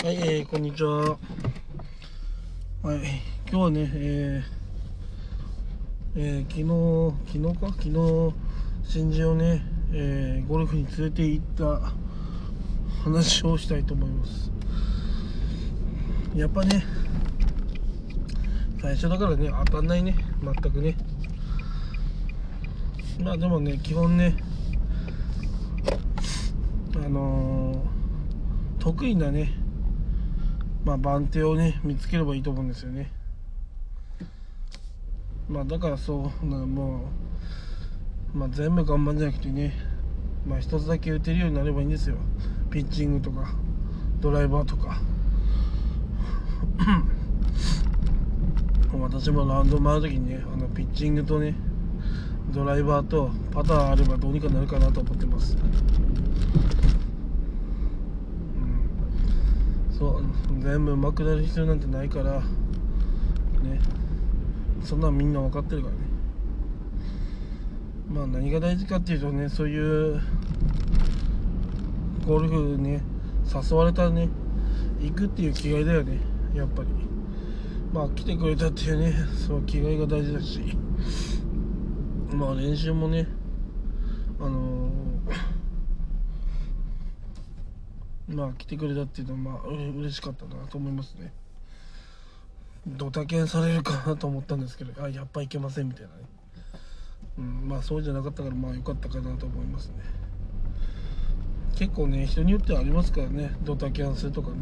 はい、えー、こんにちは。はい、今日はね、えーえー昨日、昨日か？昨日、新人をね、えーゴルフに連れて行った話をしたいと思います。やっぱね、最初だからね、当たんないね、全くね。まあでもね、基本ね、あのー得意なね、まあ、番手をね見つければいいと思うんですよね。まあだからそうなもう、まあ、全部頑張んじゃなくてねまあ一つだけ打てるようになればいいんですよ。ピッチングとかドライバーとか。私もラウンド回るときにねあのピッチングとねドライバーとパターンあればどうにかなるかなと思ってます。そう全部上手くなる必要なんてないからね。そんなんみんな分かってるからね。まあ何が大事かっていうとねそういうゴルフね誘われたらね行くっていう気概だよねやっぱり。まあ来てくれたっていうねその気概が大事だし。まあ練習もねあのまあ来てくれたっていうのはまあ嬉しかったなと思いますね。ドタキャンされるかなと思ったんですけどあやっぱいけませんみたいなね、うん、まあそうじゃなかったからまあ良かったかなと思いますね。結構ね人によってはありますからねドタキャンするとかね。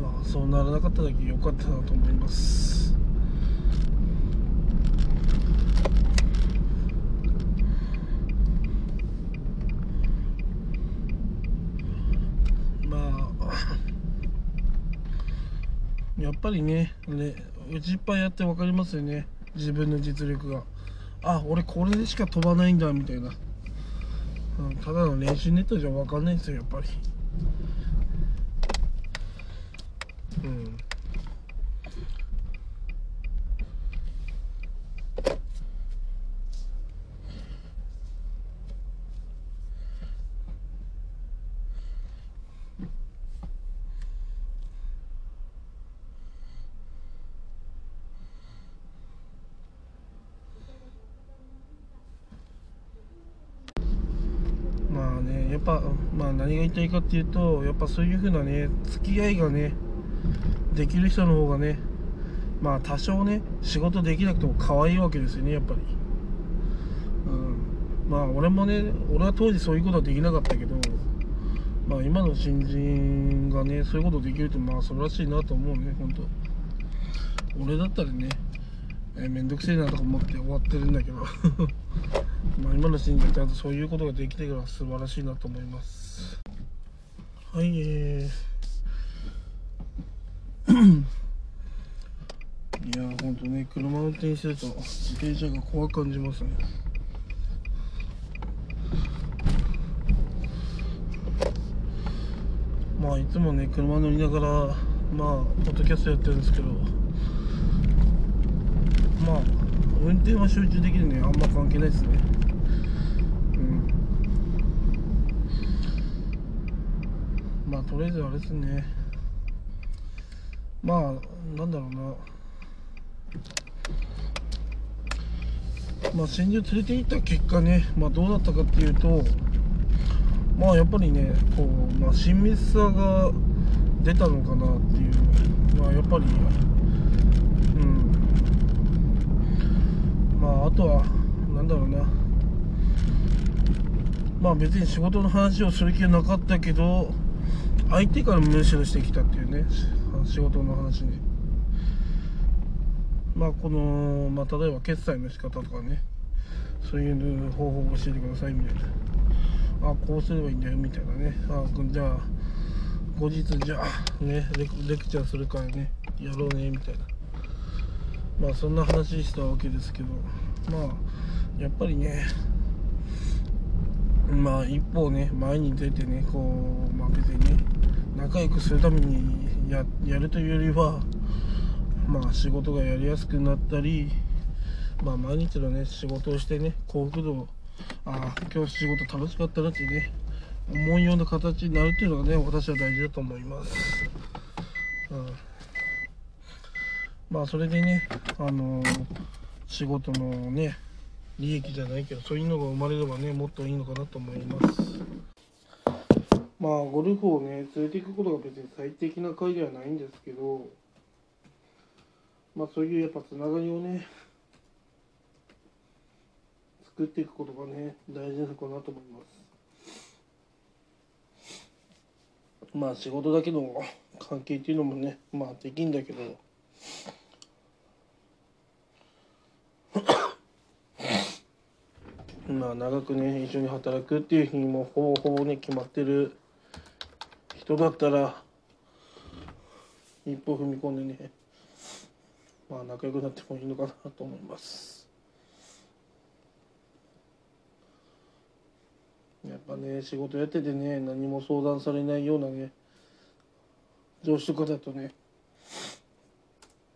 まあそうならなかっただけ良かったなと思いますまあやっぱりねね打ちっぱいやって分かりますよね。自分の実力が。あ俺これでしか飛ばないんだみたいな、うん、ただの練習ネットじゃ分かんないんですよやっぱり。うんまあねやっぱまあ何が言いたいかっていうとやっぱそういう風なね付き合いがねできる人の方がねまあ多少ね仕事できなくても可愛いわけですよねやっぱり。うん。まあ俺もね俺は当時そういうことはできなかったけどまあ今の新人がねそういうことできるってまあそれらしいなと思うね本当。俺だったらねえーめんどくせえなとか思って終わってるんだけど。まあ今の新人だとそういうことができてから素晴らしいなと思います。はいえー。いやーほんとね車運転してると自転車が怖く感じますね。まあいつもね車乗りながらまあポッドキャストやってるんですけどまあ運転は集中できるねあんま関係ないですねうんまあとりあえずあれですね。まあなんだろうな。まあ先日連れて行った結果ねまあどうだったかっていうとまあやっぱりねこう、まあ、親密さが出たのかなっていう。まあやっぱりうん。まああとはなんだろうな。まあ別に仕事の話をする気はなかったけど相手からむしろしてきたっていうね仕事の話に。まあこの、まあ、例えば決済の仕方とかねそういう方法を教えてくださいみたいな。あこうすればいいんだよみたいなね。あじゃあ後日じゃあねレクレクチャーするからねやろうねみたいな。まあそんな話したわけですけどまあやっぱりねまあ一歩ね前に出てねこうまあ別にね仲良くするためにやるというよりはまあ仕事がやりやすくなったりまあ毎日のね仕事をしてね幸福度ああ今日仕事楽しかったなってね思うような形になるっていうのがね私は大事だと思います、うん、まあそれでねあのー仕事のね利益じゃないけどそういうのが生まれればねもっといいのかなと思います。まあゴルフをね連れていくことが別に最適な回ではないんですけどまあそういうやっぱつながりをね作っていくことがね大事なのかなと思います。まあ仕事だけの関係っていうのもねまあできんだけど。まあ長くね一緒に働くっていう日にもほぼほぼね決まってる人だったら一歩踏み込んでねまあ仲良くなってもいいのかなと思います。やっぱね仕事やっててね何も相談されないようなね上司とかだとね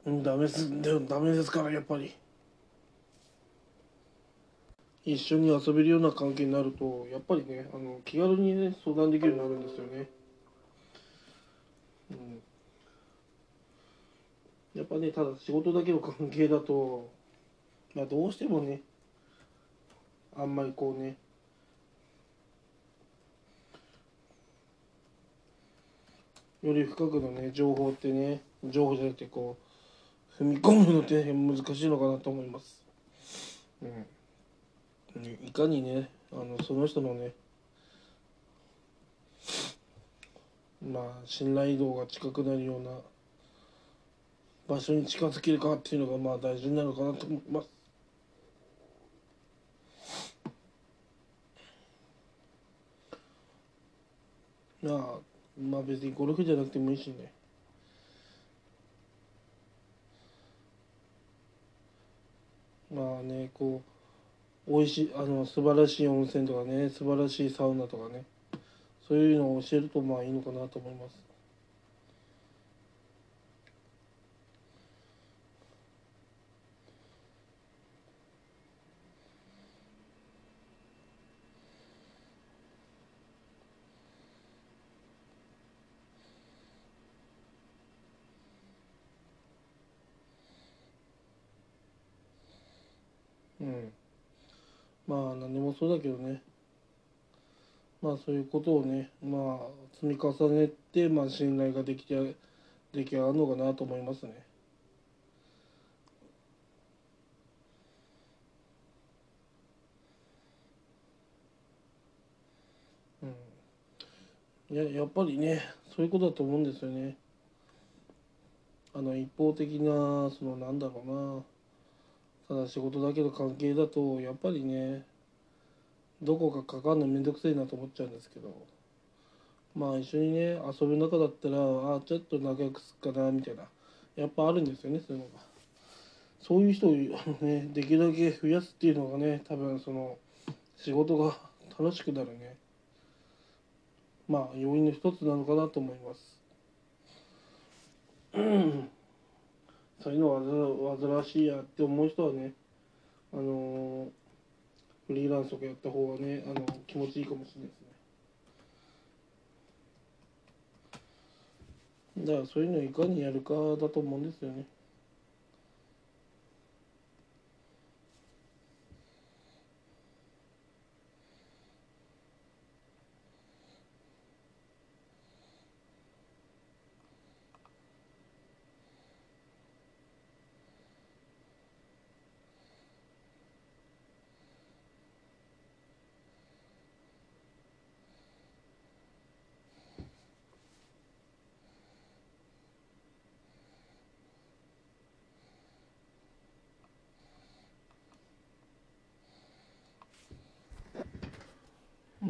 ダメですダメですからやっぱり。一緒に遊べるような関係になるとやっぱりねあの気軽にね相談できるようになるんですよね。うん。やっぱねただ仕事だけの関係だとまあどうしてもねあんまりこうねより深くのね情報ってね情報じゃなくてこう踏み込むのって難しいのかなと思います。うん。いかにねあのその人のねまあ信頼度が近くなるような場所に近づけるかっていうのがまあ大事なるかなと思います。まあ、まあ別にゴルフじゃなくてもいいしね。まあね、こう、美味しい、あの、素晴らしい温泉とかね、素晴らしいサウナとかね、そういうのを教えるとまあいいのかなと思います。うん。まあ何でもそうだけどね。まあそういうことをね、まあ積み重ねて、まあ信頼ができて、出来上がるのかなと思いますね。うん。いや、やっぱりね、そういうことだと思うんですよね。あの一方的な、そのなんだろうな。ただ仕事だけの関係だとやっぱりねどこかかかんのめんどくせえなと思っちゃうんですけど。まあ一緒にね遊ぶ中だったらあちょっと仲良くすっかなみたいな。やっぱあるんですよねそういうのが。そういう人をねできるだけ増やすっていうのがね多分その仕事が楽しくなるね。まあ要因の一つなのかなと思います。そういうのは煩わしいやって思う人はねあのフリーランスとかやった方がねあの気持ちいいかもしれないですね。だからそういうのをいかにやるかだと思うんですよね。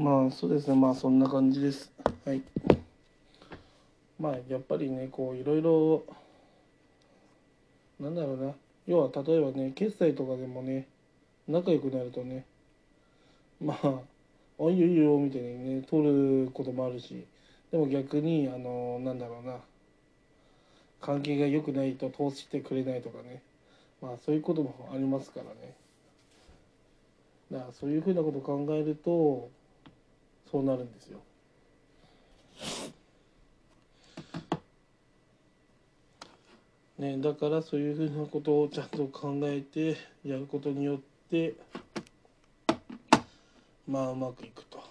まあそうですね。まあそんな感じです。はい。まあやっぱりねこういろいろなんだろうな。要は例えばね決済とかでもね仲良くなるとねまあ「あいいよいいよ」みたいにね取ることもあるしでも逆にあのなんだろうな。関係が良くないと通してくれないとかね。まあそういうこともありますからね。だからそういうふうなことを考えるとそうなるんですよね、だからそういうふうなことをちゃんと考えてやることによってまあうまくいくと。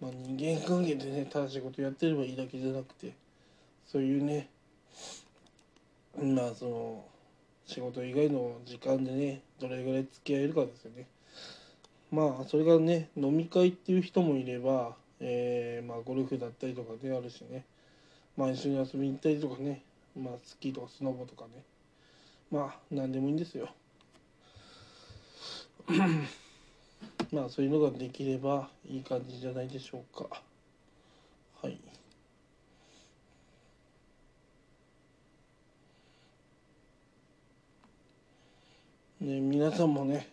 まあ、人間関係でね正しいことやってればいいだけじゃなくてそういうねまあその仕事以外の時間でねどれぐらい付き合えるかですよねまあそれがね飲み会っていう人もいれば、えー、まあゴルフだったりとかねあるしね。まあ一緒に遊びに行ったりとかね。まあスキーとかスノボとかね。まあ何でもいいんですよ。まあそういうのができればいい感じじゃないでしょうか。はい。ね皆さんもね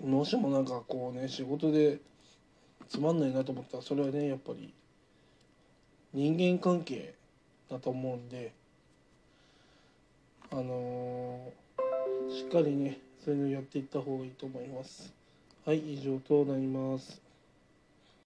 もしもなんかこうね仕事でつまんないなと思ったらそれはねやっぱり人間関係だと思うんであのー、しっかりねそういうのやっていった方がいいと思います。はい以上となります。